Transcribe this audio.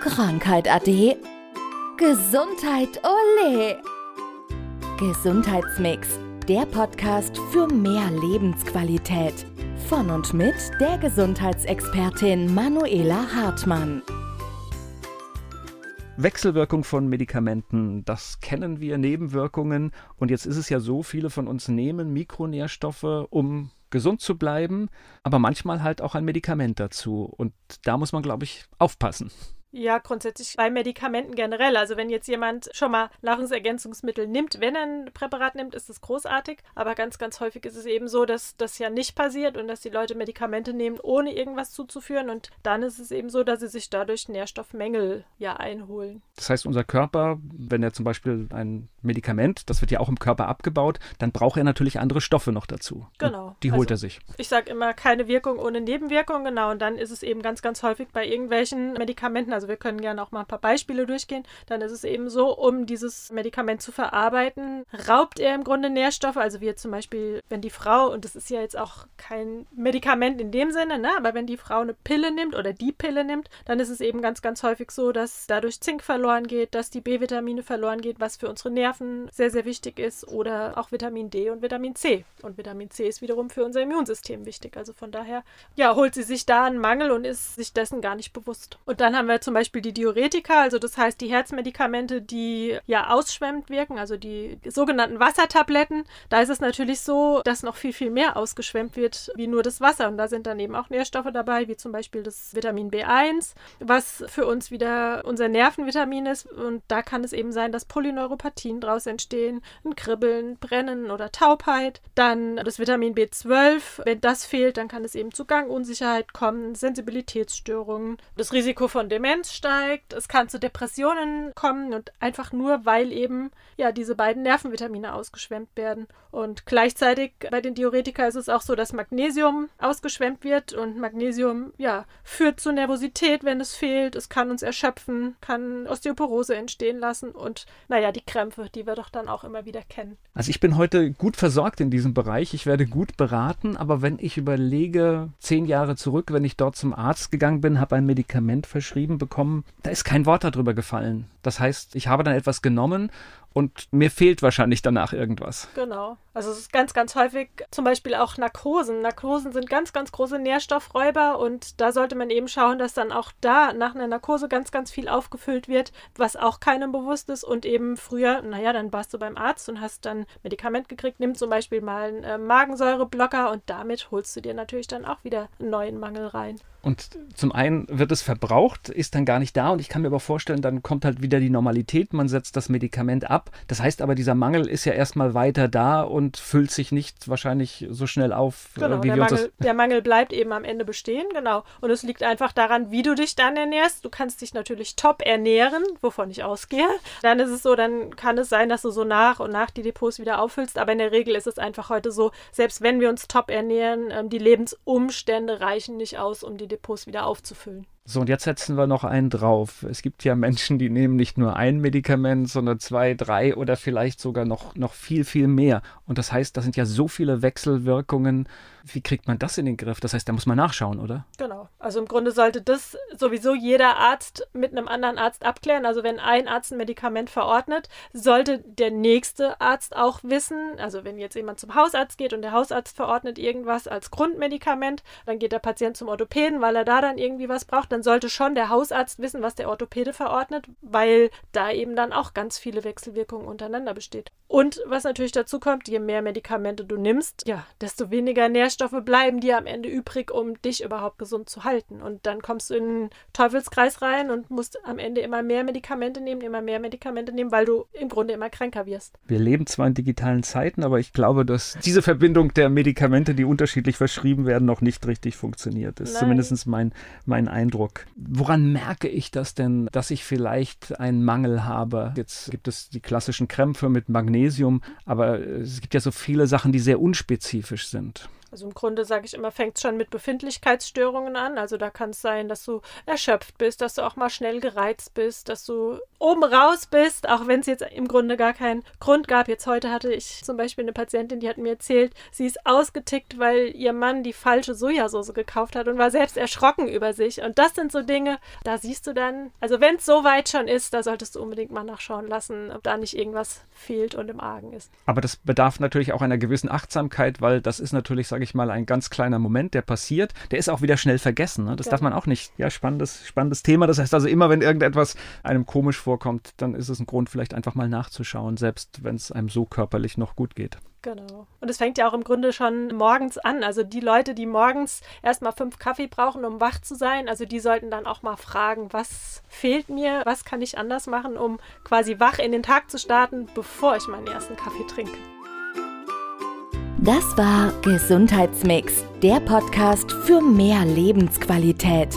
Krankheit ade. Gesundheit ole. Gesundheitsmix, der Podcast für mehr Lebensqualität. Von und mit der Gesundheitsexpertin Manuela Hartmann. Wechselwirkung von Medikamenten, das kennen wir, Nebenwirkungen. Und jetzt ist es ja so, viele von uns nehmen Mikronährstoffe, um gesund zu bleiben, aber manchmal halt auch ein Medikament dazu. Und da muss man, glaube ich, aufpassen. Ja, grundsätzlich bei Medikamenten generell. Also wenn jetzt jemand schon mal Nahrungsergänzungsmittel nimmt, wenn er ein Präparat nimmt, ist es großartig. Aber ganz, ganz häufig ist es eben so, dass das ja nicht passiert und dass die Leute Medikamente nehmen, ohne irgendwas zuzuführen. Und dann ist es eben so, dass sie sich dadurch Nährstoffmängel ja einholen. Das heißt, unser Körper, wenn er zum Beispiel ein Medikament, das wird ja auch im Körper abgebaut, dann braucht er natürlich andere Stoffe noch dazu. Genau. Und die holt also, er sich. Ich sage immer, keine Wirkung ohne Nebenwirkung, genau. Und dann ist es eben ganz, ganz häufig bei irgendwelchen Medikamenten, also wir können gerne auch mal ein paar Beispiele durchgehen, dann ist es eben so, um dieses Medikament zu verarbeiten, raubt er im Grunde Nährstoffe, also wie zum Beispiel, wenn die Frau, und das ist ja jetzt auch kein Medikament in dem Sinne, ne, aber wenn die Frau eine Pille nimmt oder die Pille nimmt, dann ist es eben ganz, ganz häufig so, dass dadurch Zink verloren geht, dass die B-Vitamine verloren geht, was für unsere Nerven sehr, sehr wichtig ist, oder auch Vitamin D und Vitamin C. Und Vitamin C ist wiederum für unser Immunsystem wichtig. Also von daher, ja, holt sie sich da einen Mangel und ist sich dessen gar nicht bewusst. Und dann haben wir zum Beispiel die Diuretika, also das heißt die Herzmedikamente, die ja ausschwemmend wirken, also die sogenannten Wassertabletten. Da ist es natürlich so, dass noch viel, viel mehr ausgeschwemmt wird wie nur das Wasser. Und da sind dann eben auch Nährstoffe dabei, wie zum Beispiel das Vitamin B1, was für uns wieder unser Nervenvitamin ist. Und da kann es eben sein, dass Polyneuropathien draus entstehen, ein Kribbeln, Brennen oder Taubheit. Dann das Vitamin B12, wenn das fehlt, dann kann es eben zu Gangunsicherheit kommen, Sensibilitätsstörungen, das Risiko von Demenz steigt, es kann zu Depressionen kommen und einfach nur, weil eben ja diese beiden Nervenvitamine ausgeschwemmt werden. Und gleichzeitig bei den Diuretika ist es auch so, dass Magnesium ausgeschwemmt wird und Magnesium ja führt zu Nervosität, wenn es fehlt. Es kann uns erschöpfen, kann Osteoporose entstehen lassen und naja, die Krämpfe, die wir doch dann auch immer wieder kennen. Also ich bin heute gut versorgt in diesem Bereich. Ich werde gut beraten, aber wenn ich überlege, zehn Jahre zurück, wenn ich dort zum Arzt gegangen bin, habe ein Medikament verschrieben bekommen, da ist kein Wort darüber gefallen. Das heißt, ich habe dann etwas genommen und mir fehlt wahrscheinlich danach irgendwas. Genau. Also es ist ganz, ganz häufig zum Beispiel auch Narkosen. Narkosen sind ganz, ganz große Nährstoffräuber und da sollte man eben schauen, dass dann auch da nach einer Narkose ganz, ganz viel aufgefüllt wird, was auch keinem bewusst ist und eben früher, naja, dann warst du beim Arzt und hast dann Medikament gekriegt, nimm zum Beispiel mal einen äh, Magensäureblocker und damit holst du dir natürlich dann auch wieder einen neuen Mangel rein. Und zum einen wird es verbraucht, ist dann gar nicht da und ich kann mir aber vorstellen, dann kommt halt wieder die Normalität, man setzt das Medikament ab. Das heißt aber, dieser Mangel ist ja erstmal weiter da und füllt sich nicht wahrscheinlich so schnell auf, genau, äh, wie der wir uns Mangel, das. der Mangel bleibt eben am Ende bestehen, genau. Und es liegt einfach daran, wie du dich dann ernährst. Du kannst dich natürlich top ernähren, wovon ich ausgehe. Dann ist es so, dann kann es sein, dass du so nach und nach die Depots wieder auffüllst. Aber in der Regel ist es einfach heute so, selbst wenn wir uns top ernähren, ähm, die Lebensumstände reichen nicht aus, um die Depots wieder aufzufüllen. So, und jetzt setzen wir noch einen drauf. Es gibt ja Menschen, die nehmen nicht nur ein Medikament, sondern zwei, drei oder vielleicht sogar noch, noch viel, viel mehr. Und das heißt, das sind ja so viele Wechselwirkungen. Wie kriegt man das in den Griff? Das heißt, da muss man nachschauen, oder? Genau. Also im Grunde sollte das sowieso jeder Arzt mit einem anderen Arzt abklären. Also wenn ein Arzt ein Medikament verordnet, sollte der nächste Arzt auch wissen, also wenn jetzt jemand zum Hausarzt geht und der Hausarzt verordnet irgendwas als Grundmedikament, dann geht der Patient zum Orthopäden, weil er da dann irgendwie was braucht, dann sollte schon der Hausarzt wissen, was der Orthopäde verordnet, weil da eben dann auch ganz viele Wechselwirkungen untereinander besteht. Und was natürlich dazu kommt, je mehr Medikamente du nimmst, ja, desto weniger Nährstoffe bleiben dir am Ende übrig, um dich überhaupt gesund zu halten. Und dann kommst du in einen Teufelskreis rein und musst am Ende immer mehr Medikamente nehmen, immer mehr Medikamente nehmen, weil du im Grunde immer kränker wirst. Wir leben zwar in digitalen Zeiten, aber ich glaube, dass diese Verbindung der Medikamente, die unterschiedlich verschrieben werden, noch nicht richtig funktioniert. Das ist Nein. zumindest mein, mein Eindruck. Woran merke ich das denn, dass ich vielleicht einen Mangel habe? Jetzt gibt es die klassischen Krämpfe mit Magnesium, aber es gibt ja so viele Sachen, die sehr unspezifisch sind. Also im Grunde sage ich immer, fängt es schon mit Befindlichkeitsstörungen an. Also da kann es sein, dass du erschöpft bist, dass du auch mal schnell gereizt bist, dass du oben raus bist, auch wenn es jetzt im Grunde gar keinen Grund gab. Jetzt heute hatte ich zum Beispiel eine Patientin, die hat mir erzählt, sie ist ausgetickt, weil ihr Mann die falsche Sojasauce gekauft hat und war selbst erschrocken über sich. Und das sind so Dinge, da siehst du dann, also wenn es so weit schon ist, da solltest du unbedingt mal nachschauen lassen, ob da nicht irgendwas fehlt und im Argen ist. Aber das bedarf natürlich auch einer gewissen Achtsamkeit, weil das ist natürlich, sage ich mal, ein ganz kleiner Moment, der passiert. Der ist auch wieder schnell vergessen. Ne? Das genau. darf man auch nicht. Ja, spannendes, spannendes Thema. Das heißt also immer, wenn irgendetwas einem komisch vorkommt, dann ist es ein Grund, vielleicht einfach mal nachzuschauen, selbst wenn es einem so körperlich noch gut geht. Genau. Und es fängt ja auch im Grunde schon morgens an. Also die Leute, die morgens erstmal fünf Kaffee brauchen, um wach zu sein, also die sollten dann auch mal fragen, was fehlt mir, was kann ich anders machen, um quasi wach in den Tag zu starten, bevor ich meinen ersten Kaffee trinke. Das war Gesundheitsmix, der Podcast für mehr Lebensqualität.